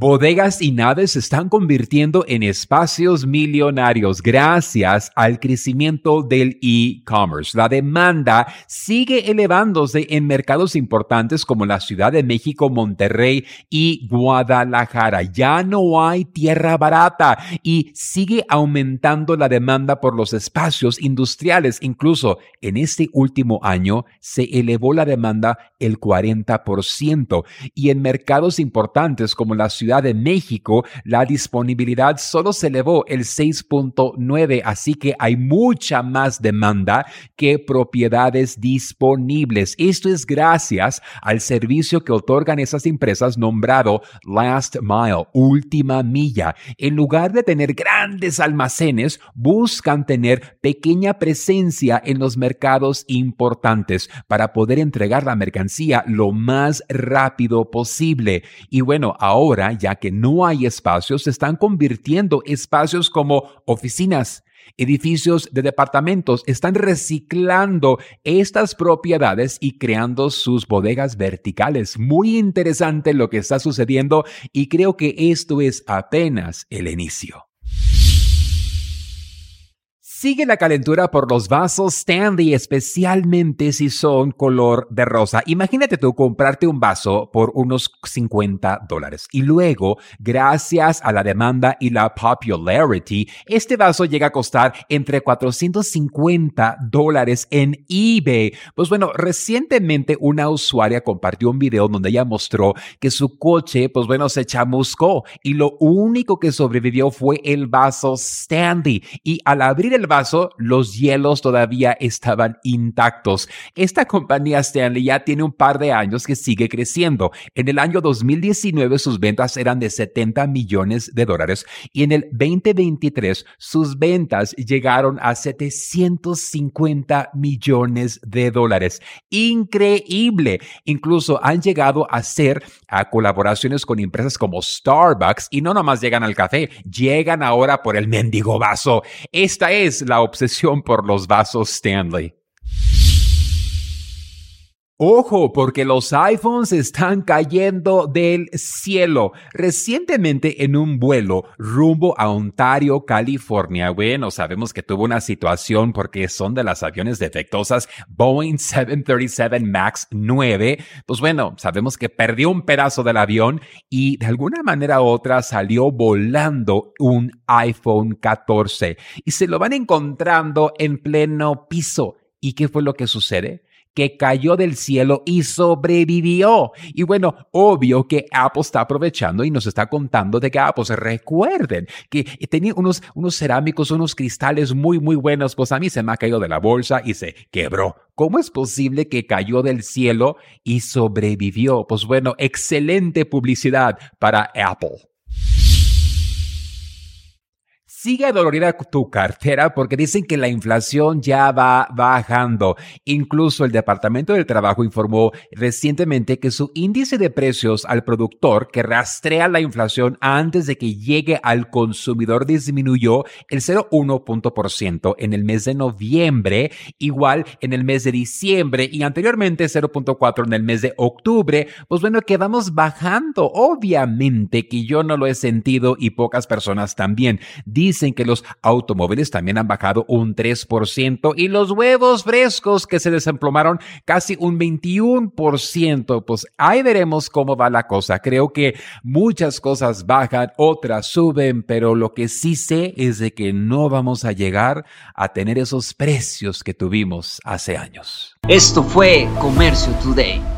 Bodegas y naves se están convirtiendo en espacios millonarios gracias al crecimiento del e-commerce. La demanda sigue elevándose en mercados importantes como la Ciudad de México, Monterrey y Guadalajara. Ya no hay tierra barata y sigue aumentando la demanda por los espacios industriales. Incluso en este último año se elevó la demanda el 40% y en mercados importantes como la Ciudad de México, la disponibilidad solo se elevó el 6.9, así que hay mucha más demanda que propiedades disponibles. Esto es gracias al servicio que otorgan esas empresas nombrado Last Mile, última milla. En lugar de tener grandes almacenes, buscan tener pequeña presencia en los mercados importantes para poder entregar la mercancía lo más rápido posible. Y bueno, ahora ya que no hay espacios, se están convirtiendo espacios como oficinas, edificios de departamentos, están reciclando estas propiedades y creando sus bodegas verticales. Muy interesante lo que está sucediendo y creo que esto es apenas el inicio. Sigue la calentura por los vasos Stanley, especialmente si son color de rosa. Imagínate tú comprarte un vaso por unos 50 dólares y luego, gracias a la demanda y la popularity, este vaso llega a costar entre 450 dólares en eBay. Pues bueno, recientemente una usuaria compartió un video donde ella mostró que su coche, pues bueno, se chamuscó y lo único que sobrevivió fue el vaso Stanley. Y al abrir el vaso, los hielos todavía estaban intactos. Esta compañía Stanley ya tiene un par de años que sigue creciendo. En el año 2019 sus ventas eran de 70 millones de dólares y en el 2023 sus ventas llegaron a 750 millones de dólares. Increíble. Incluso han llegado a hacer a colaboraciones con empresas como Starbucks y no nomás llegan al café, llegan ahora por el mendigo vaso. Esta es la obsesión por los vasos Stanley. Ojo, porque los iPhones están cayendo del cielo. Recientemente en un vuelo rumbo a Ontario, California, bueno, sabemos que tuvo una situación porque son de las aviones defectosas Boeing 737 MAX 9. Pues bueno, sabemos que perdió un pedazo del avión y de alguna manera u otra salió volando un iPhone 14 y se lo van encontrando en pleno piso. ¿Y qué fue lo que sucede? Que cayó del cielo y sobrevivió. Y bueno, obvio que Apple está aprovechando y nos está contando de que Apple, se recuerden que tenía unos, unos cerámicos, unos cristales muy, muy buenos, pues a mí se me ha caído de la bolsa y se quebró. ¿Cómo es posible que cayó del cielo y sobrevivió? Pues bueno, excelente publicidad para Apple. Sigue dolorida tu cartera porque dicen que la inflación ya va bajando. Incluso el Departamento del Trabajo informó recientemente que su índice de precios al productor que rastrea la inflación antes de que llegue al consumidor disminuyó el 0,1% en el mes de noviembre, igual en el mes de diciembre y anteriormente 0.4 en el mes de octubre. Pues bueno, que vamos bajando. Obviamente que yo no lo he sentido y pocas personas también dicen que los automóviles también han bajado un 3% y los huevos frescos que se desemplomaron casi un 21%. Pues ahí veremos cómo va la cosa. Creo que muchas cosas bajan, otras suben, pero lo que sí sé es de que no vamos a llegar a tener esos precios que tuvimos hace años. Esto fue Comercio Today.